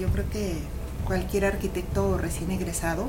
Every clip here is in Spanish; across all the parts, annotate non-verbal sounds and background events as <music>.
Yo creo que cualquier arquitecto recién egresado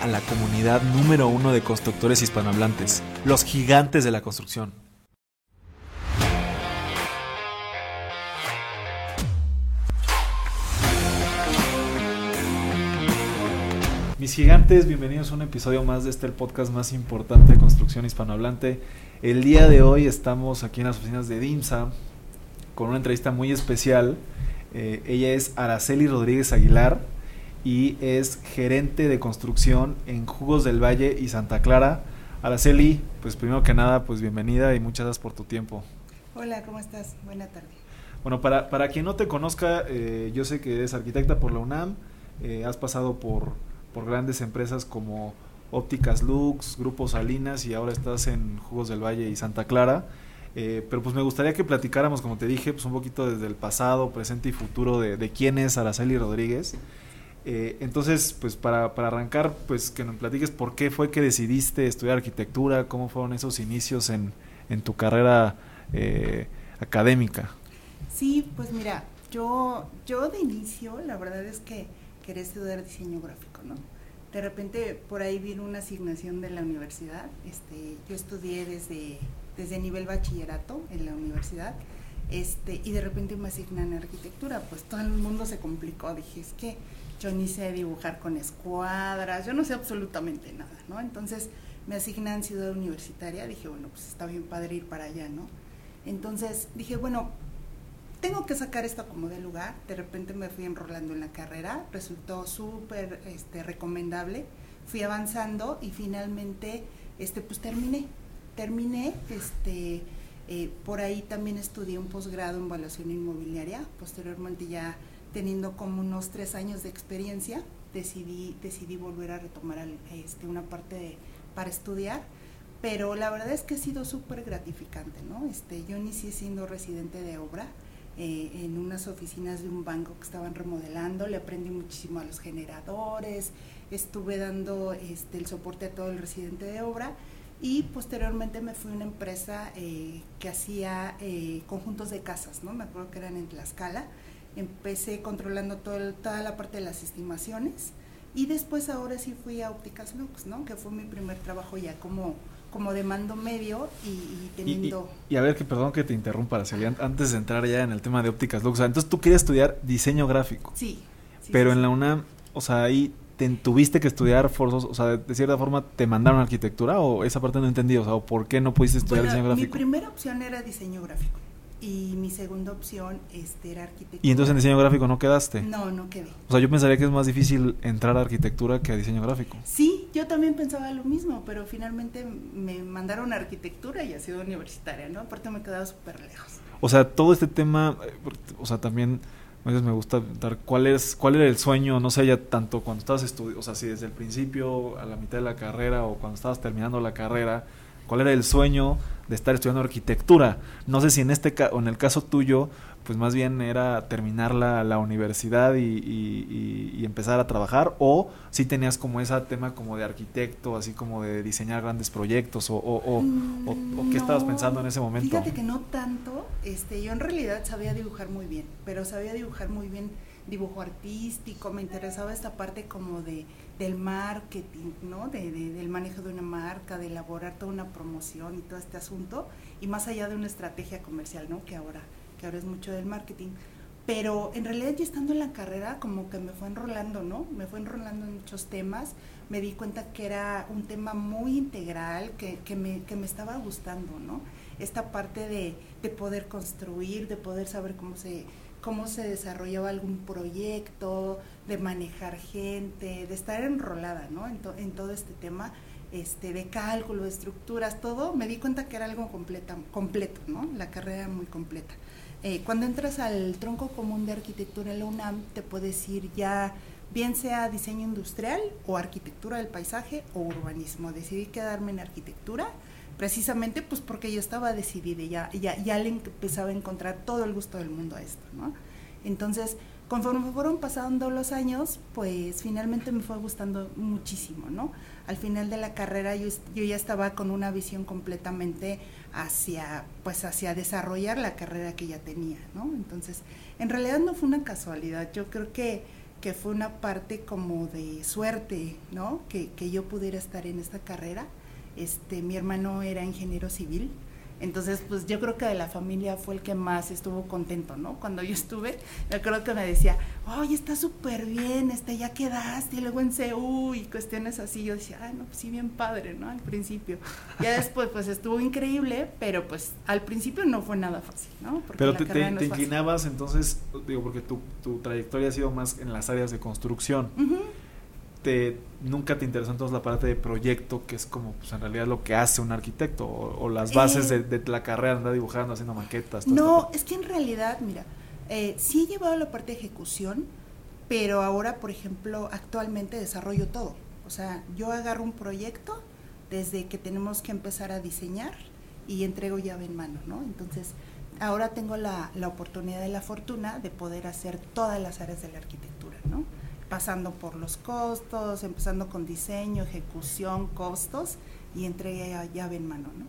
a la comunidad número uno de constructores hispanohablantes, los gigantes de la construcción. Mis gigantes, bienvenidos a un episodio más de este el podcast más importante de construcción hispanohablante. El día de hoy estamos aquí en las oficinas de DIMSA con una entrevista muy especial. Eh, ella es Araceli Rodríguez Aguilar y es gerente de construcción en Jugos del Valle y Santa Clara. Araceli, pues primero que nada, pues bienvenida y muchas gracias por tu tiempo. Hola, ¿cómo estás? Buena tarde. Bueno, para, para quien no te conozca, eh, yo sé que eres arquitecta por la UNAM, eh, has pasado por por grandes empresas como Ópticas Lux, Grupo Salinas y ahora estás en Jugos del Valle y Santa Clara. Eh, pero pues me gustaría que platicáramos, como te dije, pues un poquito desde el pasado, presente y futuro de, quién es Araceli Rodríguez. Eh, entonces, pues para, para, arrancar, pues que nos platiques por qué fue que decidiste estudiar arquitectura, cómo fueron esos inicios en, en tu carrera eh, académica. Sí, pues mira, yo, yo de inicio, la verdad es que quería estudiar diseño gráfico, ¿no? De repente por ahí vino una asignación de la universidad, este, yo estudié desde, desde nivel bachillerato en la universidad, este, y de repente me asignan arquitectura, pues todo el mundo se complicó, dije, es que yo ni sé dibujar con escuadras, yo no sé absolutamente nada, ¿no? Entonces me asignan ciudad universitaria, dije, bueno, pues está bien padre ir para allá, ¿no? Entonces dije, bueno, tengo que sacar esto como de lugar. De repente me fui enrolando en la carrera, resultó súper este, recomendable. Fui avanzando y finalmente este, pues terminé. Terminé, este, eh, por ahí también estudié un posgrado en evaluación inmobiliaria. Posteriormente ya teniendo como unos tres años de experiencia, decidí, decidí volver a retomar este, una parte para estudiar pero la verdad es que ha sido súper gratificante, ¿no? Este, yo inicié siendo residente de obra, eh, en unas oficinas de un banco que estaban remodelando, le aprendí muchísimo a los generadores, estuve dando este, el soporte a todo el residente de obra y posteriormente me fui a una empresa eh, que hacía eh, conjuntos de casas, ¿no? Me acuerdo que eran en Tlaxcala. Empecé controlando todo toda la parte de las estimaciones y después ahora sí fui a Ópticas Lux, ¿no? Que fue mi primer trabajo ya como como de mando medio y, teniendo... Y, a ver, que perdón que te interrumpa, antes de entrar ya en el tema de ópticas Lux, entonces tú querías estudiar diseño gráfico. Sí. pero en la UNAM, o sea, ahí te, tuviste que estudiar forzos, o sea, de, cierta forma te mandaron arquitectura o esa parte no entendí, o sea, ¿por qué no pudiste estudiar diseño gráfico? Mi primera opción era diseño gráfico y mi segunda opción este, era arquitectura. ¿Y entonces en diseño gráfico no quedaste? No, no quedé. O sea, yo pensaría que es más difícil entrar a arquitectura que a diseño gráfico. Sí, yo también pensaba lo mismo, pero finalmente me mandaron a arquitectura y a ciudad universitaria, ¿no? Aparte me quedaba súper lejos. O sea, todo este tema, o sea, también a veces me gusta dar cuál es cuál era el sueño, no sé, ya tanto cuando estabas estudiando, o sea, si desde el principio, a la mitad de la carrera o cuando estabas terminando la carrera, cuál era el sueño de estar estudiando arquitectura. No sé si en este o en el caso tuyo, pues más bien era terminar la, la universidad y, empezar a trabajar, o si tenías como ese tema como de arquitecto, así como de diseñar grandes proyectos, o, o, qué estabas pensando en ese momento. Fíjate que no tanto, este, yo en realidad sabía dibujar muy bien, pero sabía dibujar muy bien dibujo artístico, me interesaba esta parte como de del marketing, ¿no? De, del manejo de una marca, de elaborar toda una promoción y todo este asunto, y más allá de una estrategia comercial, ¿no? Que ahora, que es mucho del marketing. Pero en realidad ya estando en la carrera, como que me fue enrolando, ¿no? Me fue enrolando en muchos temas, me di cuenta que era un tema muy integral, que, que, me, que me estaba gustando, ¿no? Esta parte de, de poder construir, de poder saber cómo se cómo se desarrollaba algún proyecto, de manejar gente, de estar enrolada ¿no? en, todo este tema este, de cálculo, de estructuras, todo, me di cuenta que era algo completa, completo, ¿no? la carrera muy completa. eh, cuando entras al tronco común de arquitectura en la UNAM, te puedes ir ya, bien sea diseño industrial o arquitectura del paisaje o urbanismo. Decidí quedarme en arquitectura precisamente pues porque yo estaba decidida y ya, ya, ya le empezaba a encontrar todo el gusto del mundo a esto, ¿no? Entonces, conforme fueron pasando los años, pues finalmente me fue gustando muchísimo, ¿no? Al final de la carrera yo, yo ya estaba con una visión completamente hacia, pues hacia desarrollar la carrera que ya tenía, ¿no? Entonces, en realidad no fue una casualidad, yo creo que, que fue una parte como de suerte, ¿no? Que, que yo pudiera estar en esta carrera. Este, mi hermano era ingeniero civil, entonces, pues yo creo que de la familia fue el que más estuvo contento, ¿no? Cuando yo estuve, yo creo que me decía, oye, está súper bien, este, ya quedaste, y luego en CEU y cuestiones así. Yo decía, ay, no, pues sí, bien padre, ¿no? Al principio. Ya después, pues estuvo increíble, pero pues al principio no fue nada fácil, ¿no? Porque pero te, te, inclinabas entonces, digo, porque tu, tu, trayectoria ha sido más en las áreas de construcción nunca te interesó entonces la parte de proyecto, que es como pues en realidad lo que hace un arquitecto, o, las bases eh, de, la carrera, andar dibujando, haciendo maquetas. No, es que en realidad, mira, eh, sí he llevado la parte de ejecución, pero ahora, por ejemplo, actualmente desarrollo todo. O sea, yo agarro un proyecto desde que tenemos que empezar a diseñar y entrego llave en mano, ¿no? Entonces, ahora tengo la, la oportunidad y la fortuna de poder hacer todas las áreas de la arquitectura, ¿no? Pasando por los costos, empezando con diseño, ejecución, costos y entrega llave en mano, ¿no?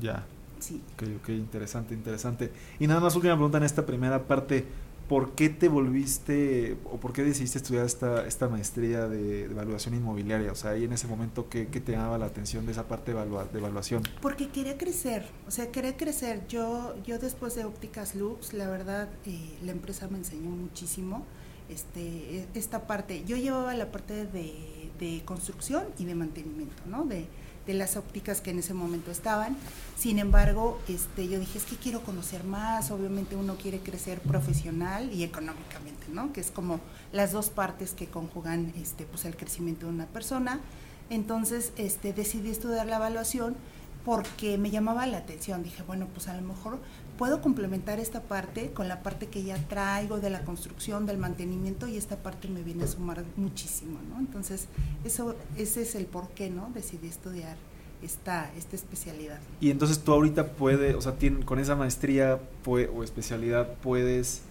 Ya. Sí. Ok, ok, interesante, interesante. Y nada más última pregunta en esta primera parte. ¿Por qué te volviste o por qué decidiste estudiar esta, esta maestría de, evaluación inmobiliaria? O sea, ahí en ese momento, ¿qué, te llamaba la atención de esa parte de, de, evaluación? Porque quería crecer, o sea, quería crecer. Yo, yo después de Ópticas Lux, la verdad, eh, la empresa me enseñó muchísimo este, esta parte. Yo llevaba la parte de, de construcción y de mantenimiento, ¿no? De, de, las ópticas que en ese momento estaban. Sin embargo, este, yo dije, es que quiero conocer más, obviamente uno quiere crecer profesional y económicamente, ¿no? Que es como las dos partes que conjugan este, pues, el crecimiento de una persona. Entonces, este, decidí estudiar la evaluación porque me llamaba la atención. Dije, bueno, pues a lo mejor puedo complementar esta parte con la parte que ya traigo de la construcción, del mantenimiento y esta parte me viene a sumar muchísimo, ¿no? Entonces, eso, ese es el por qué, ¿no? Decidí estudiar esta, esta especialidad. Y entonces tú ahorita puedes, o sea, con esa maestría o especialidad puedes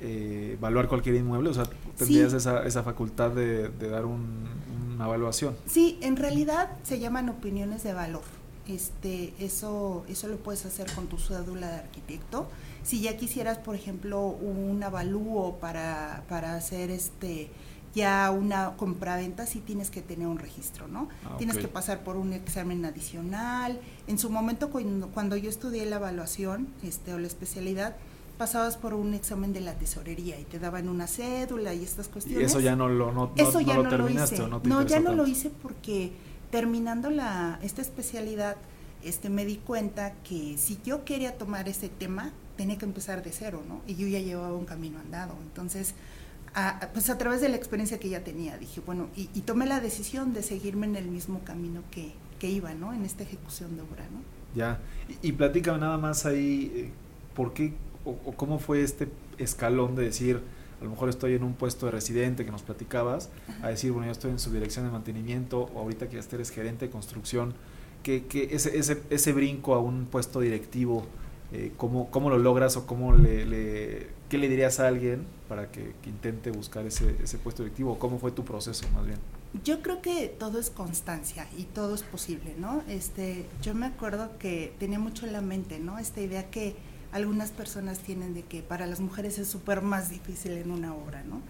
eh, evaluar cualquier inmueble, o sea, tendrías esa, esa facultad de, dar una evaluación. Sí, en realidad se llaman opiniones de valor este, eso, eso lo puedes hacer con tu cédula de arquitecto. Si ya quisieras, por ejemplo, un avalúo para, para hacer este ya una compraventa, sí tienes que tener un registro, ¿no? Ah, tienes que pasar por un examen adicional. En su momento, cuando, cuando yo estudié la evaluación este, o la especialidad, pasabas por un examen de la tesorería y te daban una cédula y estas cuestiones. Y eso ya no lo, no, eso ya no, lo hice. no, ya no lo hice porque terminando la, esta especialidad, este, me di cuenta que si yo quería tomar ese tema, tenía que empezar de cero, ¿no? Y yo ya llevaba un camino andado. Entonces, a, pues a través de la experiencia que ya tenía, dije, bueno, y, tomé la decisión de seguirme en el mismo camino que, que iba, ¿no? En esta ejecución de obra, ¿no? Ya, y, y platícame nada más ahí, eh, ¿por qué o, o cómo fue este escalón de decir, a lo mejor estoy en un puesto de residente que nos platicabas, a decir, bueno, yo estoy en su dirección de mantenimiento, o ahorita que ya eres gerente de construcción, que, que ese, ese, ese, brinco a un puesto directivo, eh, ¿cómo, ¿cómo, lo logras o cómo le, le, qué le dirías a alguien para que, que intente buscar ese, ese puesto directivo? ¿Cómo fue tu proceso más bien? Yo creo que todo es constancia y todo es posible, ¿no? Este, yo me acuerdo que tenía mucho en la mente, ¿no? Esta idea que algunas personas tienen de que para las mujeres es súper más difícil en una obra, ¿no?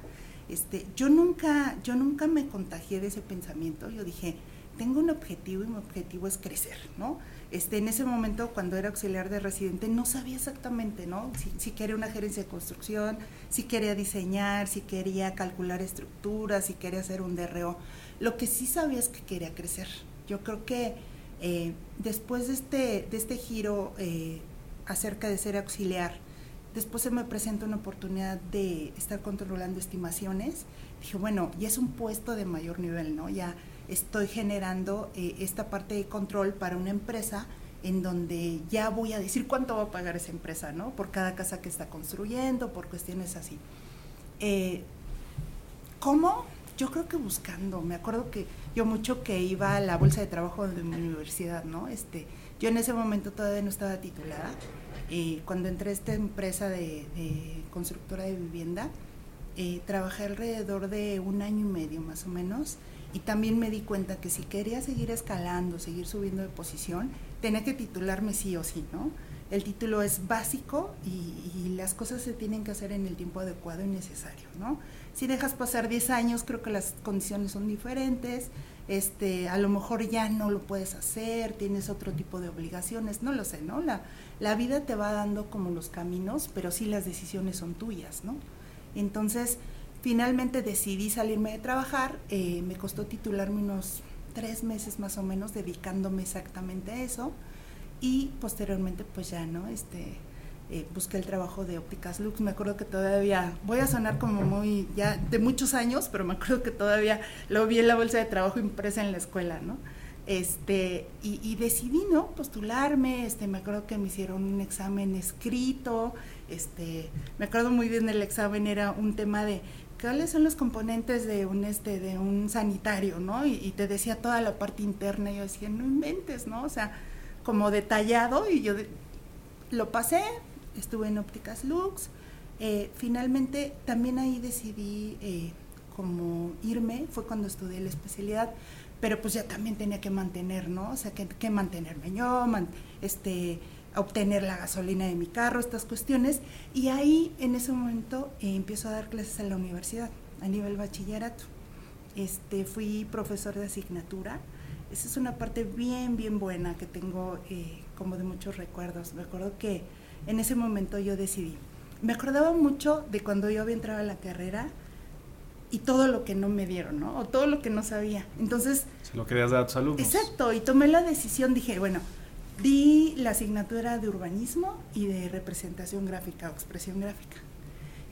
Este, yo nunca, yo nunca me contagié de ese pensamiento, yo dije, tengo un objetivo y mi objetivo es crecer, ¿no? Este, en ese momento, cuando era auxiliar de residente, no sabía exactamente, ¿no? Si, quería una gerencia de construcción, si quería diseñar, si quería calcular estructuras, si quería hacer un DRO. Lo que sí sabía es que quería crecer. Yo creo que eh, después de este, de este giro eh, acerca de ser auxiliar. Después se me presenta una oportunidad de estar controlando estimaciones. Dije, bueno, ya es un puesto de mayor nivel, ¿no? Ya estoy generando eh, esta parte de control para una empresa en donde ya voy a decir cuánto va a pagar esa empresa, ¿no? Por cada casa que está construyendo, por cuestiones así. Eh, ¿Cómo? Yo creo que buscando. Me acuerdo que yo mucho que iba a la bolsa de trabajo de mi universidad, ¿no? Este, yo en ese momento todavía no estaba titulada. Eh, cuando entré a esta empresa de, constructora de vivienda, eh, trabajé alrededor de un año y medio más o menos y también me di cuenta que si quería seguir escalando, seguir subiendo de posición, tenía que titularme sí o sí, ¿no? El título es básico y, y, las cosas se tienen que hacer en el tiempo adecuado y necesario, ¿no? Si dejas pasar 10 años, creo que las condiciones son diferentes, este, a lo mejor ya no lo puedes hacer, tienes otro tipo de obligaciones, no lo sé, ¿no? La, la vida te va dando como los caminos, pero sí las decisiones son tuyas, ¿no? Entonces, finalmente decidí salirme de trabajar, eh, me costó titularme unos tres meses más o menos dedicándome exactamente a eso y posteriormente pues ya, ¿no? Este, eh, busqué el trabajo de ópticas Lux. Me acuerdo que todavía, voy a sonar como muy, ya de muchos años, pero me acuerdo que todavía lo vi en la bolsa de trabajo impresa en la escuela, ¿no? Este, y, decidí, ¿no? Postularme, este, me acuerdo que me hicieron un examen escrito, este, me acuerdo muy bien del examen, era un tema de cuáles son los componentes de un, este, de un sanitario, ¿no? Y, y te decía toda la parte interna, y yo decía, no inventes, ¿no? O sea, como detallado, y yo lo pasé, estuve en Ópticas Lux. Eh, finalmente también ahí decidí eh, como irme, fue cuando estudié la especialidad, pero pues ya también tenía que mantener, ¿no? O sea, que, que mantenerme yo, este, obtener la gasolina de mi carro, estas cuestiones. Y ahí en ese momento eh, empiezo a dar clases en la universidad, a nivel bachillerato. Este, fui profesor de asignatura. Esa es una parte bien, bien buena que tengo como de muchos recuerdos. Me acuerdo que en ese momento yo decidí. Me acordaba mucho de cuando yo había entrado a la carrera y todo lo que no me dieron, ¿no? O todo lo que no sabía. Entonces... Se lo querías dar a tus alumnos. Exacto, y tomé la decisión, dije, bueno, di la asignatura de urbanismo y de representación gráfica o expresión gráfica.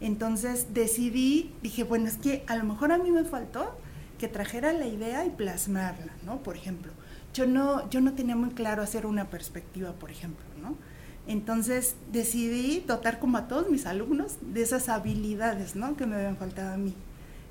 Entonces decidí, dije, bueno, es que a lo mejor a mí me faltó que trajera la idea y plasmarla, ¿no? Por ejemplo, yo no, yo no tenía muy claro hacer una perspectiva, por ejemplo, ¿no? Entonces decidí dotar como a todos mis alumnos de esas habilidades, ¿no? Que me habían faltado a mí.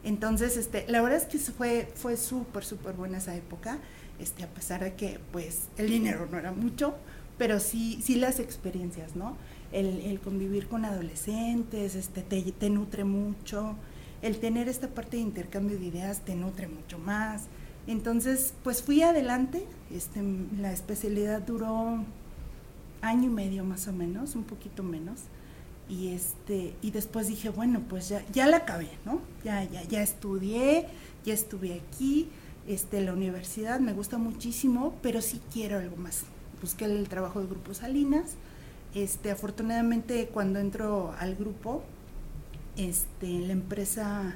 Entonces, este, la verdad es que fue, fue súper, súper buena esa época, este, a pesar de que, pues, el dinero no era mucho, pero sí, sí las experiencias, ¿no? El, convivir con adolescentes, este, te, te nutre mucho, el tener esta parte de intercambio de ideas te nutre mucho más. Entonces, pues fui adelante, este, la especialidad duró año y medio más o menos, un poquito menos. Y este, y después dije, bueno, pues ya, ya la acabé, ¿no? Ya, ya, ya estudié, ya estuve aquí, este, la universidad me gusta muchísimo, pero sí quiero algo más. Busqué el trabajo de Grupo Salinas. Este, afortunadamente cuando entro al grupo, este, la empresa,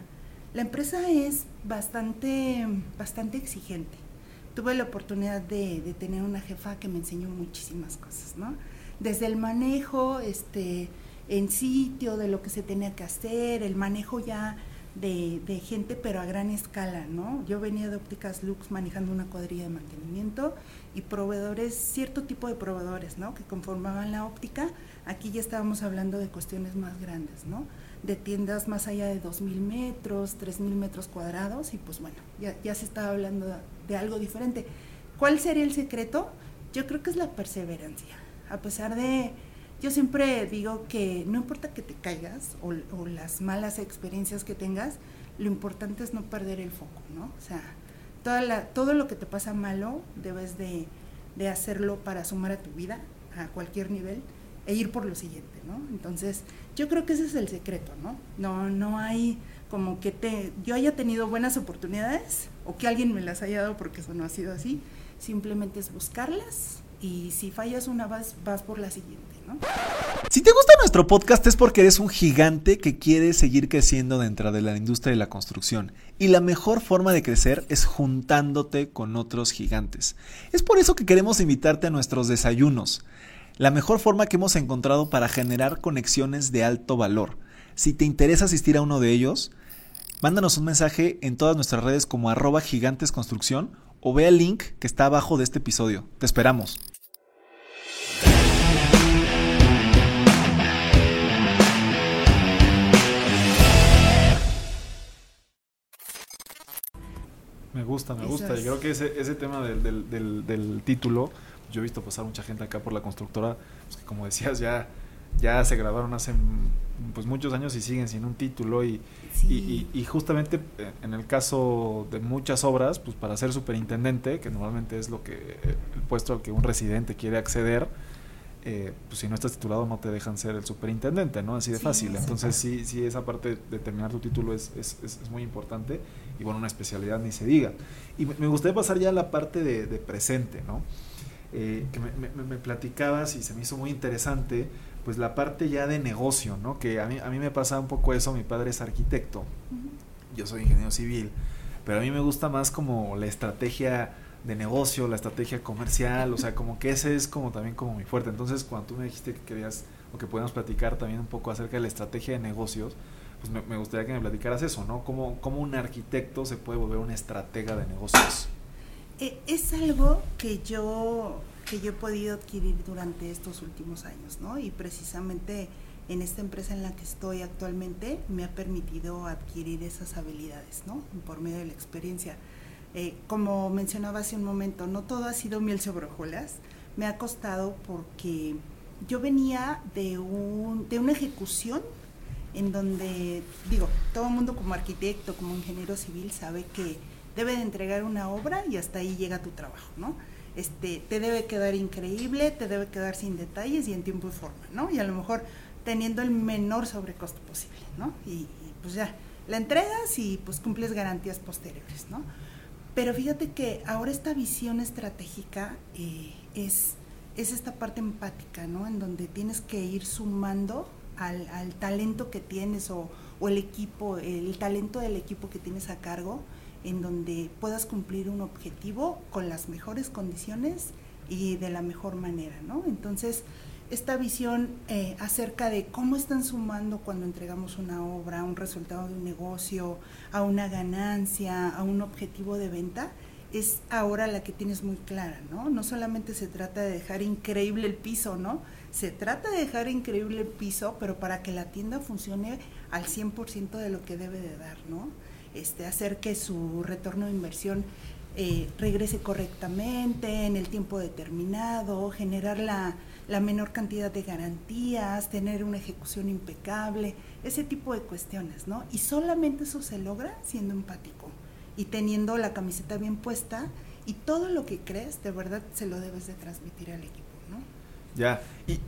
la empresa es bastante, bastante exigente tuve la oportunidad de, tener una jefa que me enseñó muchísimas cosas, ¿no? Desde el manejo este, en sitio, de lo que se tenía que hacer, el manejo ya de, gente, pero a gran escala, ¿no? Yo venía de ópticas Lux manejando una cuadrilla de mantenimiento y proveedores, cierto tipo de proveedores, ¿no? Que conformaban la óptica. Aquí ya estábamos hablando de cuestiones más grandes, ¿no? De tiendas más allá de 2.000 metros, 3.000 metros cuadrados y pues bueno, ya, ya se estaba hablando de algo diferente. ¿Cuál sería el secreto? Yo creo que es la perseverancia. A pesar de, yo siempre digo que no importa que te caigas o, las malas experiencias que tengas, lo importante es no perder el foco, ¿no? O sea, toda todo lo que te pasa malo debes de, de hacerlo para sumar a tu vida a cualquier nivel e ir por lo siguiente, ¿no? Entonces, yo creo que ese es el secreto, ¿no? No, no hay como que te, yo haya tenido buenas oportunidades o que alguien me las haya dado porque eso no ha sido así, simplemente es buscarlas y si fallas una vez vas por la siguiente, ¿no? Si te gusta nuestro podcast es porque eres un gigante que quiere seguir creciendo dentro de la industria de la construcción y la mejor forma de crecer es juntándote con otros gigantes. Es por eso que queremos invitarte a nuestros desayunos, la mejor forma que hemos encontrado para generar conexiones de alto valor. Si te interesa asistir a uno de ellos, mándanos un mensaje en todas nuestras redes como arroba gigantesconstrucción o ve el link que está abajo de este episodio. Te esperamos. Me gusta, me gusta. Y creo que ese, tema del título yo he visto pasar mucha gente acá por la constructora, pues que como decías, ya, ya se grabaron hace pues muchos años y siguen sin un título y, y, y, justamente eh, en el caso de muchas obras, pues para ser superintendente, que normalmente es lo que el puesto al que un residente quiere acceder, eh, pues si no estás titulado no te dejan ser el superintendente, ¿no? Así de fácil. Entonces sí, sí, esa parte de terminar tu título es, es, es, muy importante y bueno, una especialidad ni se diga. Y me, gustaría pasar ya a la parte de, presente, ¿no? Eh, que me, me, platicabas y se me hizo muy interesante, pues la parte ya de negocio, ¿no? Que a mí, a mí me pasa un poco eso, mi padre es arquitecto, yo soy ingeniero civil, pero a mí me gusta más como la estrategia de negocio, la estrategia comercial, o sea, <laughs> como que ese es como también como mi fuerte. Entonces, cuando tú me dijiste que querías o que podíamos platicar también un poco acerca de la estrategia de negocios, pues me, gustaría que me platicaras eso, ¿no? ¿Cómo, ¿Cómo, un arquitecto se puede volver un estratega de negocios? Eh, es algo que yo, que yo he podido adquirir durante estos últimos años, ¿no? Y precisamente en esta empresa en la que estoy actualmente me ha permitido adquirir esas habilidades, ¿no? Por medio de la experiencia. Eh, como mencionaba hace un momento, no todo ha sido miel sobre hojuelas. Me ha costado porque yo venía de, un, de una ejecución en donde, digo, todo el mundo como arquitecto, como ingeniero civil sabe que debe de entregar una obra y hasta ahí llega tu trabajo, ¿no? Este, te debe quedar increíble, te debe quedar sin detalles y en tiempo y forma, ¿no? Y a lo mejor teniendo el menor sobrecosto posible, ¿no? Y, pues ya, la entregas y pues cumples garantías posteriores, ¿no? Pero fíjate que ahora esta visión estratégica eh, es, es esta parte empática, ¿no? En donde tienes que ir sumando al, al talento que tienes o, o, el equipo, el talento del equipo que tienes a cargo, en donde puedas cumplir un objetivo con las mejores condiciones y de la mejor manera, ¿no? Entonces, esta visión eh, acerca de cómo están sumando cuando entregamos una obra, un resultado de un negocio, a una ganancia, a un objetivo de venta, es ahora la que tienes muy clara, ¿no? No solamente se trata de dejar increíble el piso, ¿no? Se trata de dejar increíble el piso, pero para que la tienda funcione al 100% de lo que debe de dar, ¿no? Este, hacer que su retorno de inversión eh, regrese correctamente en el tiempo determinado, generar la, la menor cantidad de garantías, tener una ejecución impecable, ese tipo de cuestiones, ¿no? Y solamente eso se logra siendo empático y teniendo la camiseta bien puesta y todo lo que crees, de verdad, se lo debes de transmitir al equipo, ¿no? Ya, y,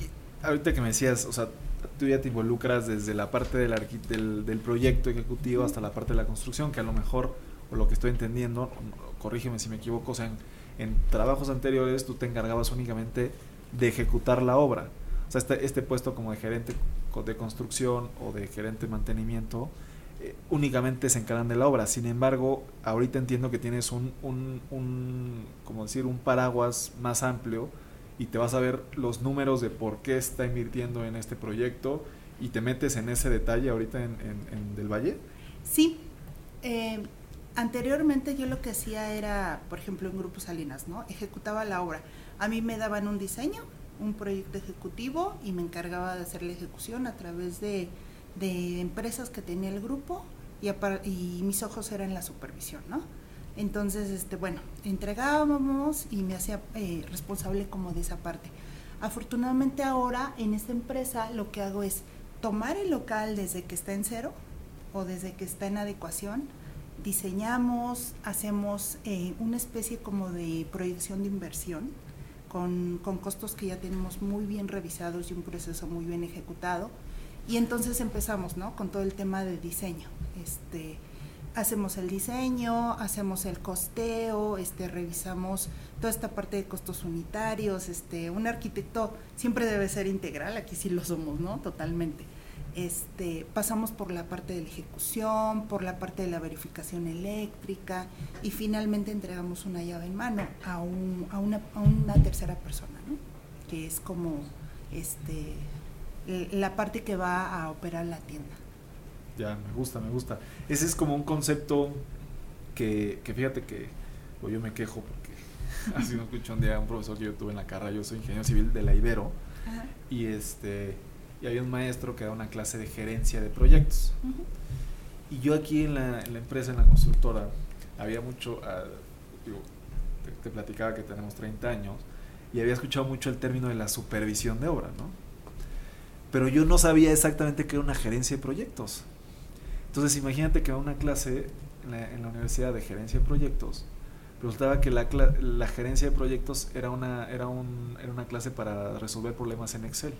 ahorita que me decías, o sea, tú ya te involucras desde la parte del, del, del proyecto ejecutivo hasta la parte de la construcción, que a lo mejor, o lo que estoy entendiendo, corrígeme si me equivoco, o sea, en, trabajos anteriores tú te encargabas únicamente de ejecutar la obra. O sea, este, este puesto como de gerente de construcción o de gerente de mantenimiento eh, únicamente se encargan de la obra. Sin embargo, ahorita entiendo que tienes un, un, como decir, un paraguas más amplio y te vas a ver los números de por qué está invirtiendo en este proyecto y te metes en ese detalle ahorita en, en, Del Valle. Sí. Eh, anteriormente yo lo que hacía era, por ejemplo, en Grupo Salinas, ¿no? Ejecutaba la obra a mí me daban un diseño, un proyecto ejecutivo y me encargaba de hacer la ejecución a través de, empresas que tenía el grupo y, y, mis ojos eran la supervisión, ¿no? Entonces, este, bueno, entregábamos y me hacía eh, responsable como de esa parte. Afortunadamente ahora en esta empresa lo que hago es tomar el local desde que está en cero o desde que está en adecuación, diseñamos, hacemos eh, una especie como de proyección de inversión, con, con, costos que ya tenemos muy bien revisados y un proceso muy bien ejecutado. Y entonces empezamos, ¿no? Con todo el tema de diseño. Este, hacemos el diseño, hacemos el costeo, este, revisamos toda esta parte de costos unitarios. Este, un arquitecto siempre debe ser integral, aquí sí lo somos, ¿no? Totalmente. Este, pasamos por la parte de la ejecución, por la parte de la verificación eléctrica y finalmente entregamos una llave en mano a, un, a, una, a una, tercera persona, ¿no? que es como este, la parte que va a operar la tienda. Ya, me gusta, me gusta. Ese es como un concepto que, que fíjate que pues yo me quejo porque así me escuchó un día un profesor que yo tuve en la carrera, yo soy ingeniero civil de la Ibero, y este y había un maestro que daba una clase de gerencia de proyectos. Y yo aquí en la, empresa, en la constructora, había mucho, ah, te, te, platicaba que tenemos 30 años y había escuchado mucho el término de la supervisión de obra, ¿no? Pero yo no sabía exactamente qué era una gerencia de proyectos. Entonces imagínate que una clase en la, en la Universidad de Gerencia de Proyectos, resultaba que la, la, gerencia de proyectos era una, era, un, era una clase para resolver problemas en Excel.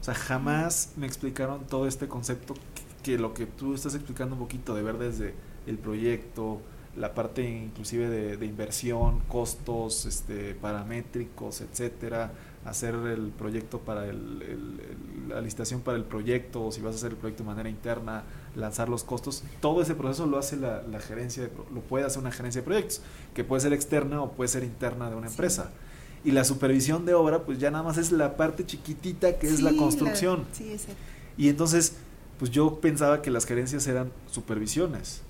O sea, jamás me explicaron todo este concepto que, que, lo que tú estás explicando un poquito de ver desde el proyecto, la parte inclusive de, de inversión, costos, este, paramétricos, etcétera, hacer el proyecto para el, el, la licitación para el proyecto, o si vas a hacer el proyecto de manera interna, lanzar los costos, todo ese proceso lo hace la, la gerencia, de, lo puede hacer una gerencia de proyectos, que puede ser externa o puede ser interna de una sí. empresa. Y la supervisión de obra, pues ya nada más es la parte chiquitita que sí, es la construcción. La, sí, es y entonces, pues yo pensaba que las gerencias eran supervisiones,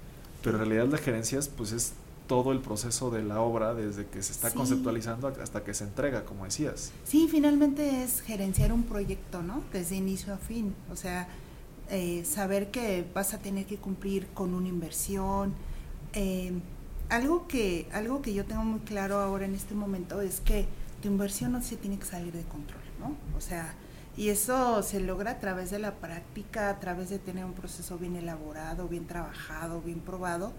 pero en realidad las gerencias, pues es todo el proceso de la obra desde que se está sí. conceptualizando hasta que se entrega, como decías. Sí, finalmente es gerenciar un proyecto, ¿no? Desde inicio a fin. O sea, eh, saber que vas a tener que cumplir con una inversión. Eh, algo, que, algo que yo tengo muy claro ahora en este momento es que tu inversión no se tiene que salir de control, ¿no? O sea, y eso se logra a través de la práctica, a través de tener un proceso bien elaborado, bien trabajado, bien probado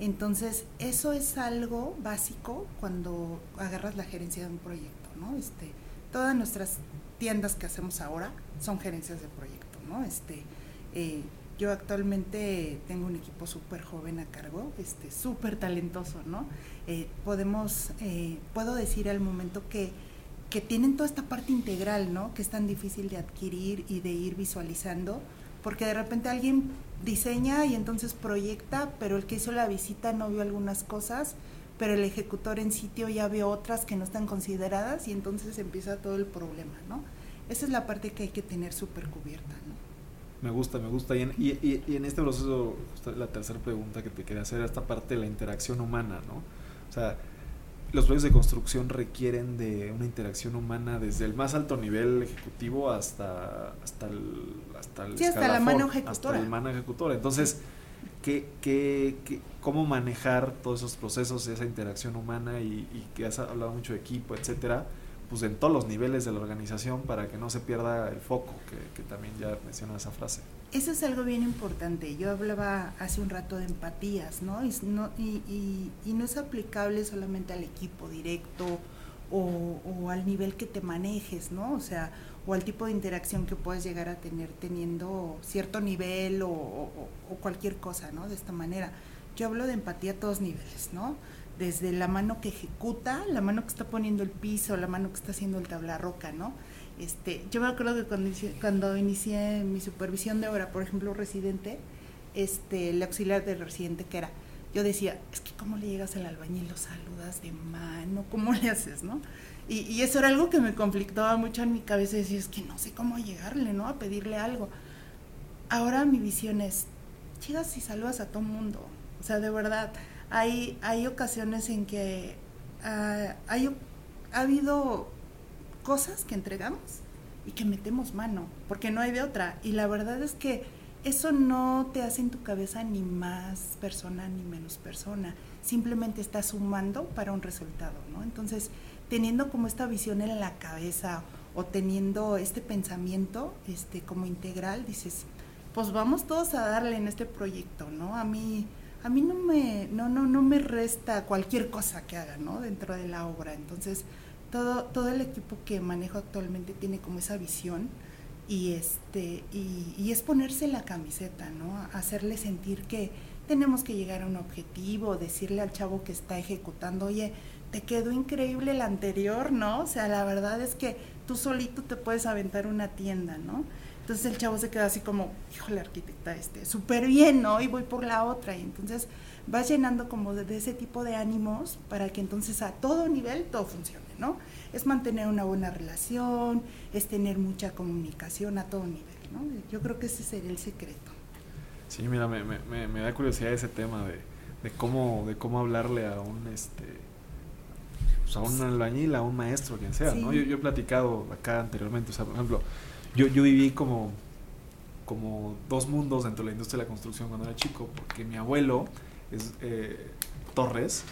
entonces, eso es algo básico cuando agarras la gerencia de un proyecto, ¿no? Este, todas nuestras tiendas que hacemos ahora son gerencias de proyecto, ¿no? Este, eh, yo actualmente tengo un equipo súper joven a cargo, este, súper talentoso, ¿no? Eh, podemos, eh, puedo decir al momento que, que tienen toda esta parte integral, ¿no? Que es tan difícil de adquirir y de ir visualizando, porque de repente alguien diseña y entonces proyecta, pero el que hizo la visita no vio algunas cosas, pero el ejecutor en sitio ya vio otras que no están consideradas y entonces empieza todo el problema, ¿no? Esa es la parte que hay que tener súper cubierta, ¿no? Me gusta, me gusta. Y en, este proceso, la tercera pregunta que te quería hacer, esta parte de la interacción humana, ¿no? O sea, los proyectos de construcción requieren de una interacción humana desde el más alto nivel ejecutivo hasta hasta el hasta el sí, hasta la mano ejecutora. hasta el mano ejecutora. Entonces, ¿qué, qué, qué, cómo manejar todos esos procesos, esa interacción humana y, y que has hablado mucho de equipo, etcétera? Pues en todos los niveles de la organización para que no se pierda el foco, que, que también ya menciona esa frase. Eso es algo bien importante. Yo hablaba hace un rato de empatías, ¿no? Y no, y, y, y no es aplicable solamente al equipo directo o, o, al nivel que te manejes, ¿no? O sea, o al tipo de interacción que puedes llegar a tener teniendo cierto nivel o, o, o cualquier cosa, ¿no? De esta manera. Yo hablo de empatía a todos niveles, ¿no? Desde la mano que ejecuta, la mano que está poniendo el piso, la mano que está haciendo el tabla roca, ¿no? Este, yo me acuerdo que cuando inicié, mi supervisión de obra, por ejemplo, residente, este, el auxiliar del residente que era, yo decía, es que cómo le llegas al albañil, lo saludas de mano, cómo le haces, ¿no? Y, eso era algo que me conflictaba mucho en mi cabeza, decir, es que no sé cómo llegarle, ¿no? A pedirle algo. Ahora mi visión es, llegas y saludas a todo mundo, o sea, de verdad, hay, hay ocasiones en que uh, hay, ha habido cosas que entregamos y que metemos mano, porque no hay de otra. Y la verdad es que eso no te hace en tu cabeza ni más persona ni menos persona, simplemente estás sumando para un resultado, ¿no? Entonces, teniendo como esta visión en la cabeza o teniendo este pensamiento este como integral, dices, pues vamos todos a darle en este proyecto, ¿no? A mí a mí no me no no no me resta cualquier cosa que haga, ¿no? dentro de la obra. Entonces, todo, todo el equipo que manejo actualmente tiene como esa visión y este y, es ponerse la camiseta, ¿no? Hacerle sentir que tenemos que llegar a un objetivo, decirle al chavo que está ejecutando, oye, te quedó increíble el anterior, ¿no? O sea, la verdad es que tú solito te puedes aventar una tienda, ¿no? Entonces el chavo se queda así como, híjole, arquitecta, este, súper bien, ¿no? Y voy por la otra. Y entonces vas llenando como de, de, ese tipo de ánimos para que entonces a todo nivel todo funcione, ¿no? Es mantener una buena relación, es tener mucha comunicación a todo nivel, ¿no? Yo creo que ese sería el secreto. Sí, mira, me, me, me da curiosidad ese tema de, de, cómo, de cómo hablarle a un, este, pues a un albañil, a un maestro, quien sea, sí. ¿no? Yo, yo, he platicado acá anteriormente, o sea, por ejemplo, yo, yo viví como, como dos mundos dentro de la industria de la construcción cuando era chico, porque mi abuelo es eh, Torres,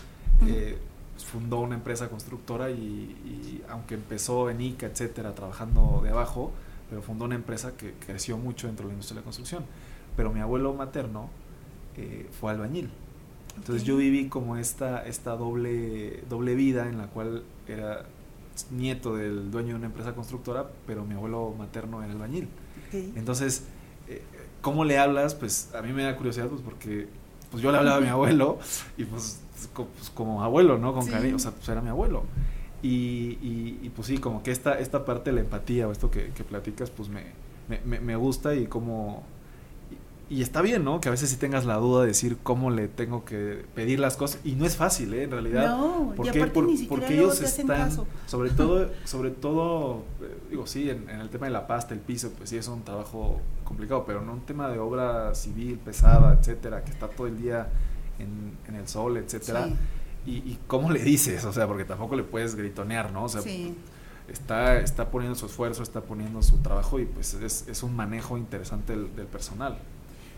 eh, fundó una empresa constructora y, aunque empezó en ICA, etcétera, trabajando de abajo, pero fundó una empresa que creció mucho dentro de la industria de la construcción. Pero mi abuelo materno eh, fue albañil. Entonces yo viví como esta, esta doble, doble vida en la cual era nieto del dueño de una empresa constructora, pero mi abuelo materno era albañil. Entonces, eh, ¿cómo le hablas? Pues a mí me da curiosidad, pues porque pues yo le hablaba a mi abuelo y pues, pues, como abuelo, ¿no? Con cariño, o sea, pues era mi abuelo. Y, y, pues sí, como que esta, esta parte de la empatía o esto que, platicas, pues me, me, me gusta y como y está bien, ¿no? Que a veces sí tengas la duda de decir cómo le tengo que pedir las cosas. Y no es fácil, ¿eh? En realidad. No, porque, y aparte ni porque ellos están, sobre <laughs> todo, sobre todo, eh, digo, sí, en, el tema de la pasta, el piso, pues sí es un trabajo complicado, pero no un tema de obra civil pesada, etcétera, que está todo el día en, el sol, etcétera. Y, y, cómo le dices, o sea, porque tampoco le puedes gritonear, ¿no? O sea, está, está poniendo su esfuerzo, está poniendo su trabajo y pues es, es un manejo interesante del personal.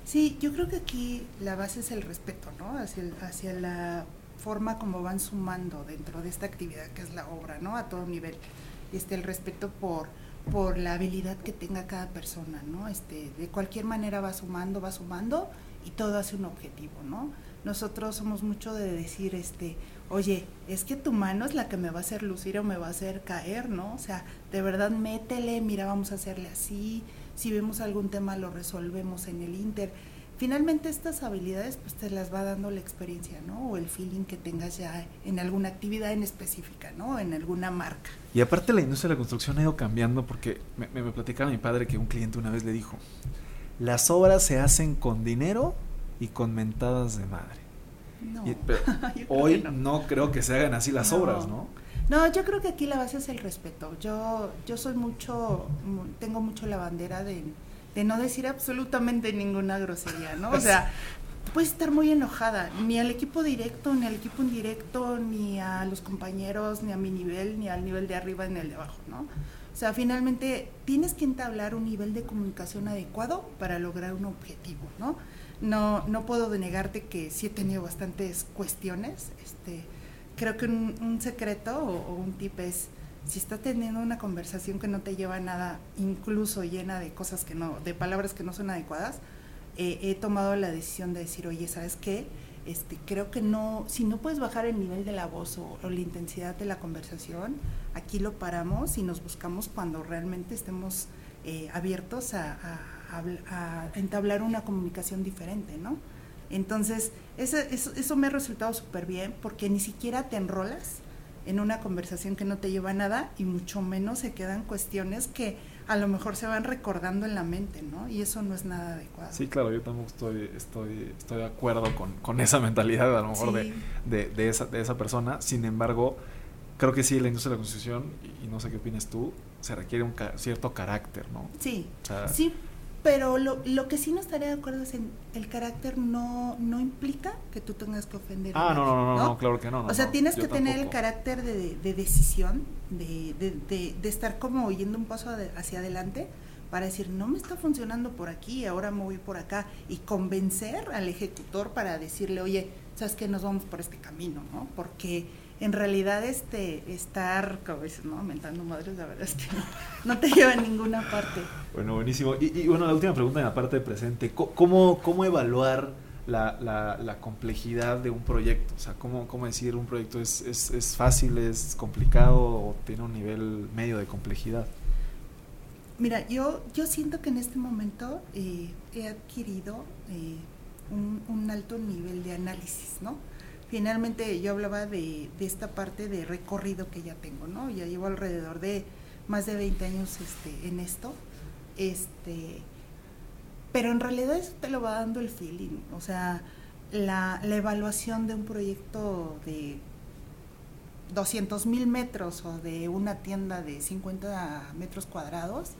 Sí, yo creo que aquí la base es el respeto, ¿no? Hacia, hacia la forma como van sumando dentro de esta actividad que es la obra, ¿no? A todo nivel. Este, el respeto por, por la habilidad que tenga cada persona, ¿no? Este, de cualquier manera va sumando, va sumando y todo hace un objetivo, ¿no? Nosotros somos mucho de decir, este, oye, es que tu mano es la que me va a hacer lucir o me va a hacer caer, ¿no? O sea, de verdad métele, mira, vamos a hacerle así, si vemos algún tema lo resolvemos en el Inter. Finalmente estas habilidades pues te las va dando la experiencia, ¿no? O el feeling que tengas ya en alguna actividad en específica, ¿no? En alguna marca. Y aparte la industria de la construcción ha ido cambiando porque me, me, platicaba mi padre que un cliente una vez le dijo, las obras se hacen con dinero y con mentadas de madre. <laughs> No, hoy no. creo que se hagan así las obras, ¿no? No, yo creo que aquí la base es el respeto. Yo, yo soy mucho, tengo mucho la bandera de, de no decir absolutamente ninguna grosería, ¿no? O sea, <laughs> puedes estar muy enojada, ni al equipo directo, ni al equipo indirecto, ni a los compañeros, ni a mi nivel, ni al nivel de arriba, ni al de abajo, ¿no? O sea, finalmente tienes que entablar un nivel de comunicación adecuado para lograr un objetivo, ¿no? No, no puedo denegarte que sí he tenido bastantes cuestiones, este, creo que un, secreto o, un tip es si está teniendo una conversación que no te lleva a nada, incluso llena de cosas que no, de palabras que no son adecuadas, eh, he tomado la decisión de decir, oye, ¿sabes qué? Este, creo que no, si no puedes bajar el nivel de la voz o, la intensidad de la conversación, aquí lo paramos y nos buscamos cuando realmente estemos eh, abiertos a, entablar una comunicación diferente, ¿no? Entonces, eso, eso, me ha resultado súper bien porque ni siquiera te enrolas en una conversación que no te lleva a nada y mucho menos se quedan cuestiones que a lo mejor se van recordando en la mente, ¿no? Y eso no es nada adecuado. Sí, claro, yo tampoco estoy, estoy, estoy de acuerdo con, esa mentalidad a lo mejor de, de, esa, de esa persona. Sin embargo, creo que sí, la industria de la construcción, y, no sé qué opinas tú, se requiere un cierto carácter, ¿no? Sí, sí, pero lo, lo que sí no estaría de acuerdo es en el carácter no, no implica que tú tengas que ofender. Ah, no, no, no, no, claro que no. o sea, tienes que tener el carácter de, de decisión, de, de, de, estar como yendo un paso hacia adelante para decir, no me está funcionando por aquí, ahora me voy por acá, y convencer al ejecutor para decirle, oye, sabes que nos vamos por este camino, ¿no? Porque en realidad este estar como dices, no aumentando madres la verdad es que no, te lleva a ninguna parte. Bueno buenísimo. Y, bueno la última pregunta en la parte de presente cómo cómo evaluar la, la, complejidad de un proyecto o sea cómo, cómo decir un proyecto es, es, es, fácil es complicado o tiene un nivel medio de complejidad mira yo yo siento que en este momento eh, he adquirido eh, un, un alto nivel de análisis no finalmente yo hablaba de, esta parte de recorrido que ya tengo, ¿no? Ya llevo alrededor de más de 20 años este, en esto. Este, pero en realidad eso te lo va dando el feeling, o sea, la, evaluación de un proyecto de 200 mil metros o de una tienda de 50 metros cuadrados,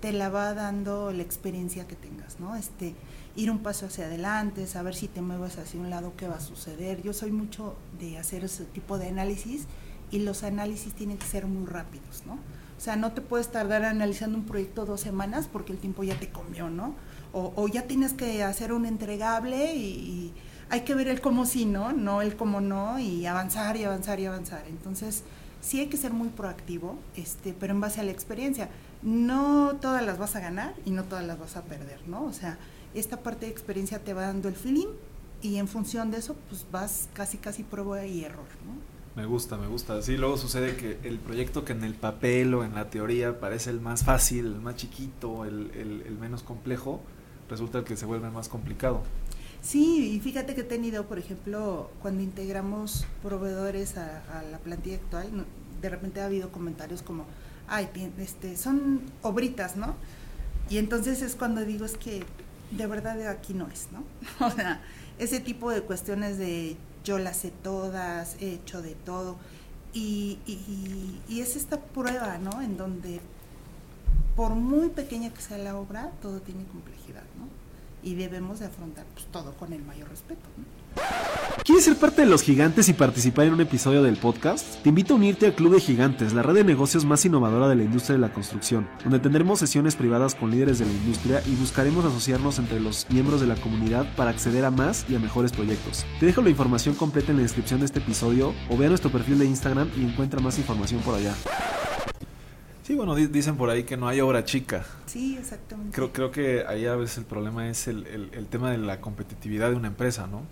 te la va dando la experiencia que tengas, ¿no? Este, ir un paso hacia adelante, saber si te mueves hacia un lado, qué va a suceder. Yo soy mucho de hacer ese tipo de análisis y los análisis tienen que ser muy rápidos, ¿no? O sea, no te puedes tardar analizando un proyecto dos semanas porque el tiempo ya te comió, ¿no? O, ya tienes que hacer un entregable y, hay que ver el cómo sí, ¿no? No el cómo no y avanzar y avanzar y avanzar. Entonces, sí hay que ser muy proactivo, este, pero en base a la experiencia. No todas las vas a ganar y no todas las vas a perder, ¿no? O sea, esta parte de experiencia te va dando el feeling y en función de eso, pues vas casi, casi prueba y error, ¿no? Me gusta, me gusta. Sí, luego sucede que el proyecto que en el papel o en la teoría parece el más fácil, el más chiquito, el, el, menos complejo, resulta que se vuelve más complicado. Sí, y fíjate que he tenido, por ejemplo, cuando integramos proveedores a, la plantilla actual, de repente ha habido comentarios como, ay, este, son obritas, ¿no? Y entonces es cuando digo, es que de verdad aquí no es, ¿no? <laughs> O sea, ese tipo de cuestiones de yo las sé todas, he hecho de todo. Y, y, es esta prueba, ¿no? En donde, por muy pequeña que sea la obra, todo tiene complejidad, ¿no? Y debemos de afrontar pues, todo con el mayor respeto, ¿no? ¿Quieres ser parte de los gigantes y participar en un episodio del podcast? Te invito a unirte al Club de Gigantes, la red de negocios más innovadora de la industria de la construcción, donde tendremos sesiones privadas con líderes de la industria y buscaremos asociarnos entre los miembros de la comunidad para acceder a más y a mejores proyectos. Te dejo la información completa en la descripción de este episodio o ve a nuestro perfil de Instagram y encuentra más información por allá. Sí, bueno, dicen por ahí que no hay obra chica. Sí, exactamente. Creo, creo que ahí a veces el problema es el, el tema de la competitividad de una empresa, ¿no?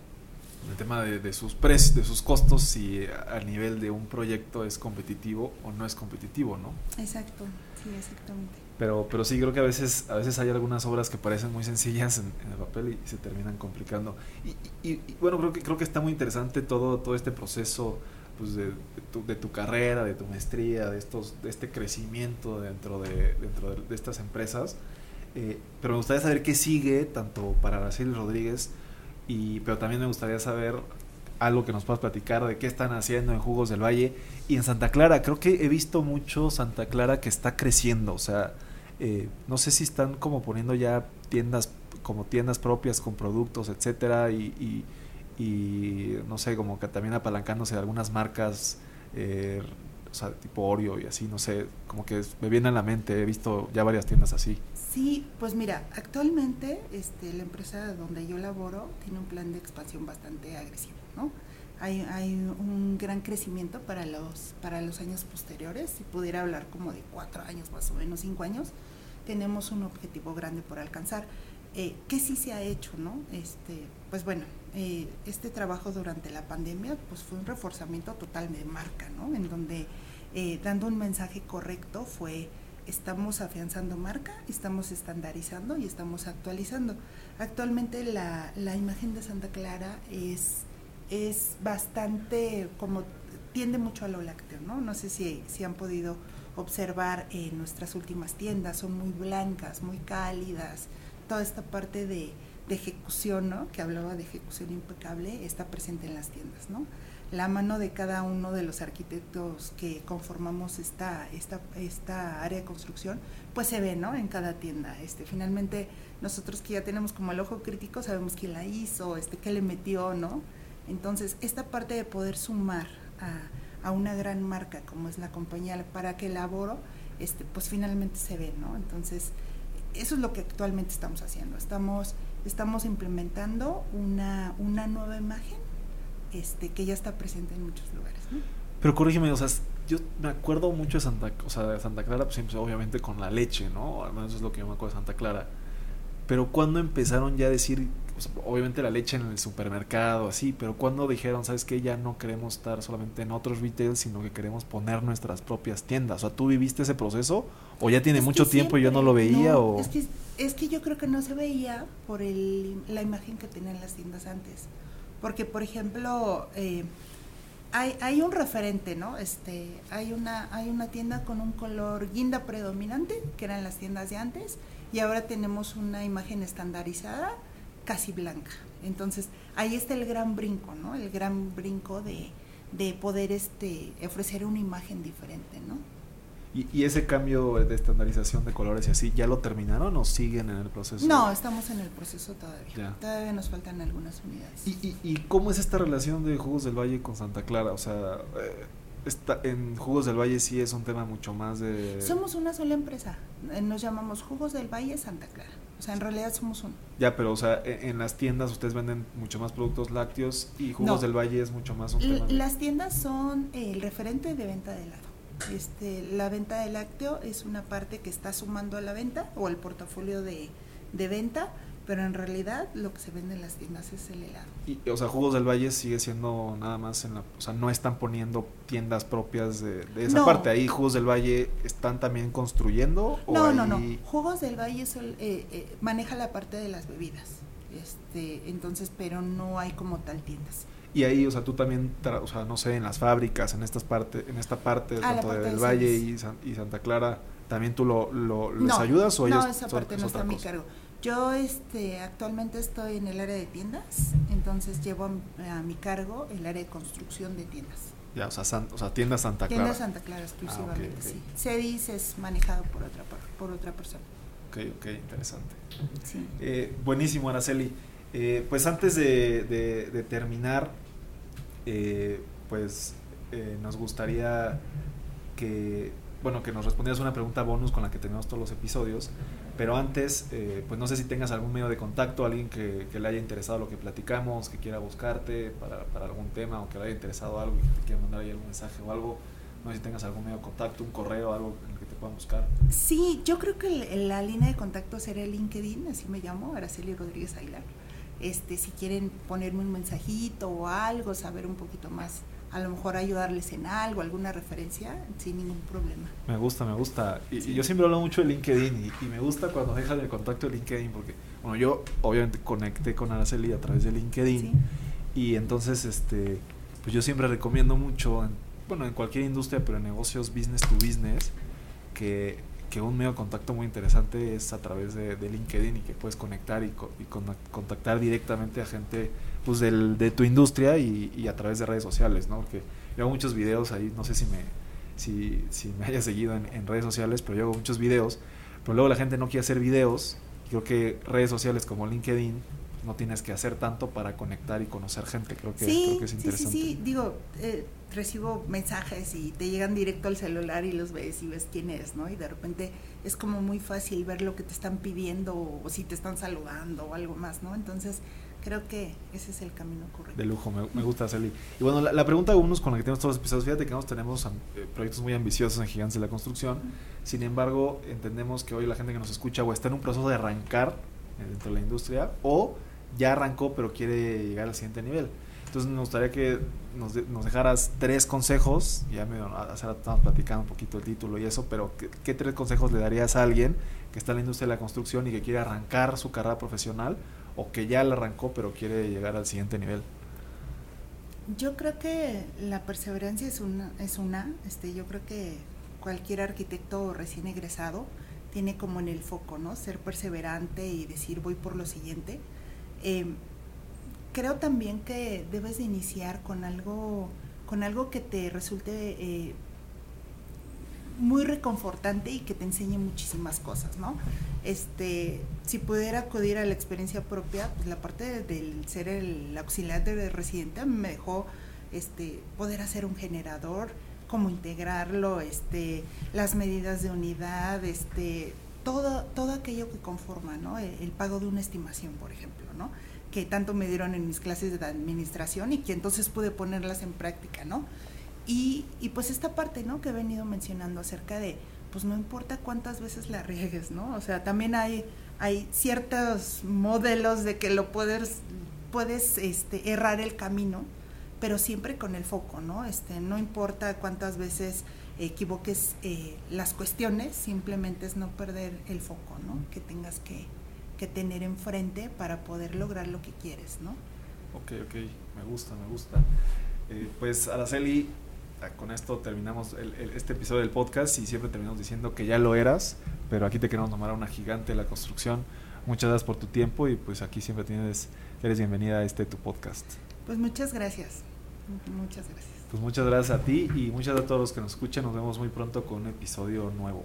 El tema de, sus precios, de sus costos, si a nivel de un proyecto es competitivo o no es competitivo, ¿no? Exacto, sí, exactamente. Pero, pero sí, creo que a veces, a veces hay algunas obras que parecen muy sencillas en, el papel y, se terminan complicando. Y, bueno, creo que, creo que está muy interesante todo, todo este proceso pues de, tu, de, tu, carrera, de tu maestría, de, estos, de este crecimiento dentro de, dentro de, estas empresas. Eh, pero me gustaría saber qué sigue, tanto para Araceli Rodríguez, y, pero también me gustaría saber algo que nos puedas platicar de qué están haciendo en Jugos del Valle y en Santa Clara. Creo que he visto mucho Santa Clara que está creciendo, o sea, eh, no sé si están como poniendo ya tiendas como tiendas propias con productos, etcétera, y, y, no sé, como que también apalancándose de algunas marcas, eh, o sea, tipo Oreo y así, no sé, como que me viene a la mente, he visto ya varias tiendas así. Sí, pues mira, actualmente este, la empresa donde yo laboro tiene un plan de expansión bastante agresivo, ¿no? Hay, hay un gran crecimiento para los, para los años posteriores, si pudiera hablar como de cuatro años más o menos, cinco años, tenemos un objetivo grande por alcanzar. Eh, ¿Qué sí se ha hecho, no? Este, pues bueno, eh, este trabajo durante la pandemia pues fue un reforzamiento total de marca, ¿no? En donde eh, dando un mensaje correcto fue estamos afianzando marca, estamos estandarizando y estamos actualizando. Actualmente la, la imagen de Santa Clara es, es bastante, como tiende mucho a lo lácteo, ¿no? No sé si, si han podido observar en nuestras últimas tiendas, son muy blancas, muy cálidas, toda esta parte de, de ejecución, ¿no? Que hablaba de ejecución impecable, está presente en las tiendas, ¿no? La mano de cada uno de los arquitectos que conformamos esta, esta, esta área de construcción, pues se ve, ¿no? En cada tienda. Este, finalmente, nosotros que ya tenemos como el ojo crítico, sabemos quién la hizo, este, qué le metió, ¿no? Entonces, esta parte de poder sumar a, a una gran marca como es la compañía para que elaboro, este, pues finalmente se ve, ¿no? Entonces, eso es lo que actualmente estamos haciendo. Estamos, estamos implementando una, una nueva imagen este, que ya está presente en muchos lugares. Pero corrígeme, o sea, yo me acuerdo mucho de Santa, o sea, de Santa Clara, pues siempre, obviamente con la leche, ¿no? Al menos eso es lo que yo me acuerdo de Santa Clara. Pero cuando empezaron ya a decir, obviamente la leche en el supermercado, así, pero cuando dijeron, ¿sabes qué? Ya no queremos estar solamente en otros retail, sino que queremos poner nuestras propias tiendas. O sea, ¿tú viviste ese proceso? ¿O ya tiene mucho tiempo y yo no lo veía? o... es, que, es que yo creo que no se veía por el, la imagen que tenían las tiendas antes. Porque, por ejemplo, eh, hay, un referente, ¿no? Este, hay, una, hay una tienda con un color guinda predominante, que eran las tiendas de antes, y ahora tenemos una imagen estandarizada casi blanca. Entonces, ahí está el gran brinco, ¿no? El gran brinco de, de poder este, ofrecer una imagen diferente, ¿no? ¿Y, ese cambio de estandarización de colores y así, ya lo terminaron o siguen en el proceso? No, estamos en el proceso todavía. Todavía nos faltan algunas unidades. ¿Y, y, cómo es esta relación de Jugos del Valle con Santa Clara? O sea, eh, está, en Jugos del Valle sí es un tema mucho más de... Somos una sola empresa. Eh, nos llamamos Jugos del Valle Santa Clara. O sea, en realidad somos uno. Ya, pero o sea, e, en, las tiendas ustedes venden mucho más productos lácteos y Jugos del Valle es mucho más un tema. Las tiendas son el referente de venta de helado. Este, la venta de lácteo es una parte que está sumando a la venta o al portafolio de, de venta pero en realidad lo que se vende en las tiendas es el helado. Y, o sea, Jugos del Valle sigue siendo nada más en la, o sea, no están poniendo tiendas propias de, esa parte. Ahí Jugos del Valle están también construyendo. no, no, no. Jugos del Valle eh, eh, maneja la parte de las bebidas, este, entonces, pero no hay como tal tiendas. Y ahí, o sea, tú también, o sea, no sé, en las fábricas, en estas partes, en esta parte, ah, tanto del Valle y, y, Santa Clara, ¿también tú lo, lo les ayudas o no, esa parte no está a mi cargo. Yo este, actualmente estoy en el área de tiendas, entonces llevo a, mi cargo el área de construcción de tiendas. Ya, o sea, o sea tienda Santa Clara. Tienda Santa Clara exclusivamente, ah, sí. CEDIS es manejado por otra, por otra persona. Ok, ok, interesante. Sí. Eh, buenísimo, Araceli. Eh, pues antes de, de, terminar, eh, pues nos gustaría que bueno, que nos respondieras una pregunta bonus con la que tenemos todos los episodios. Pero antes, eh, pues no sé si tengas algún medio de contacto, alguien que, le haya interesado lo que platicamos, que quiera buscarte para, para, algún tema o que le haya interesado algo y que te quiera mandar ahí algún mensaje o algo. No sé si tengas algún medio de contacto, un correo, algo en el que te puedan buscar. Sí, yo creo que la línea de contacto sería LinkedIn, así me llamo, Araceli Rodríguez Aguilar. Este, si quieren ponerme un mensajito o algo, saber un poquito más a lo mejor ayudarles en algo, alguna referencia, sin ningún problema. Me gusta, me gusta. Y, yo siempre hablo mucho de LinkedIn y, me gusta cuando dejan el contacto de LinkedIn porque, bueno, yo obviamente conecté con Araceli a través de LinkedIn y entonces, este, pues yo siempre recomiendo mucho, bueno, en cualquier industria, pero en negocios business to business, que, que un medio de contacto muy interesante es a través de, LinkedIn y que puedes conectar y, y contactar directamente a gente pues del, de tu industria y, a través de redes sociales, ¿no? Porque yo hago muchos videos ahí, no sé si me, si, si me haya seguido en, redes sociales, pero yo hago muchos videos, pero luego la gente no quiere hacer videos. Creo que redes sociales como LinkedIn no tienes que hacer tanto para conectar y conocer gente. Creo que, sí, es interesante. Sí, sí, sí. Digo, eh, recibo mensajes y te llegan directo al celular y los ves y ves quién es, ¿no? Y de repente es como muy fácil ver lo que te están pidiendo o si te están saludando o algo más, ¿no? Entonces, creo que ese es el camino correcto. De lujo, me, gusta, Celi. Y bueno, la, pregunta de unos con la que tenemos todos los episodios, fíjate que nosotros tenemos eh, proyectos muy ambiciosos en Gigantes de la Construcción, sin embargo, entendemos que hoy la gente que nos escucha o está en un proceso de arrancar dentro de la industria o ya arrancó pero quiere llegar al siguiente nivel. Entonces nos gustaría que nos, nos dejaras tres consejos, ya me estamos platicando un poquito el título y eso, pero ¿qué, ¿qué, tres consejos le darías a alguien que está en la industria de la construcción y que quiere arrancar su carrera profesional o que ya la arrancó pero quiere llegar al siguiente nivel? Yo creo que la perseverancia es una, es una este, yo creo que cualquier arquitecto recién egresado tiene como en el foco, ¿no? Ser perseverante y decir voy por lo siguiente. Em, creo también que debes de iniciar con algo, con algo que te resulte eh, muy reconfortante y que te enseñe muchísimas cosas, ¿no? Este, si pudiera acudir a la experiencia propia, pues la parte del ser el auxiliar de residente me dejó este, poder hacer un generador, cómo integrarlo, este, las medidas de unidad, este, todo, todo aquello que conforma, ¿no? El, el, pago de una estimación, por ejemplo, ¿no? Que tanto me dieron en mis clases de administración y que entonces pude ponerlas en práctica, ¿no? Y, y pues esta parte, ¿no? Que he venido mencionando acerca de, pues no importa cuántas veces la riegues, ¿no? O sea, también hay, hay ciertos modelos de que lo puedes, puedes este, errar el camino, pero siempre con el foco, ¿no? Este, no importa cuántas veces equivoques eh, las cuestiones, simplemente es no perder el foco, ¿no? Que tengas que, que tener enfrente para poder lograr lo que quieres, ¿no? Ok, ok, me gusta, me gusta. Eh, pues Araceli, con esto terminamos este episodio del podcast y siempre terminamos diciendo que ya lo eras, pero aquí te queremos nombrar a una gigante de la construcción. Muchas gracias por tu tiempo y pues aquí siempre tienes, eres bienvenida a este tu podcast. Pues muchas gracias, muchas gracias. Pues muchas gracias a ti y muchas gracias a todos los que nos escuchan. Nos vemos muy pronto con un episodio nuevo.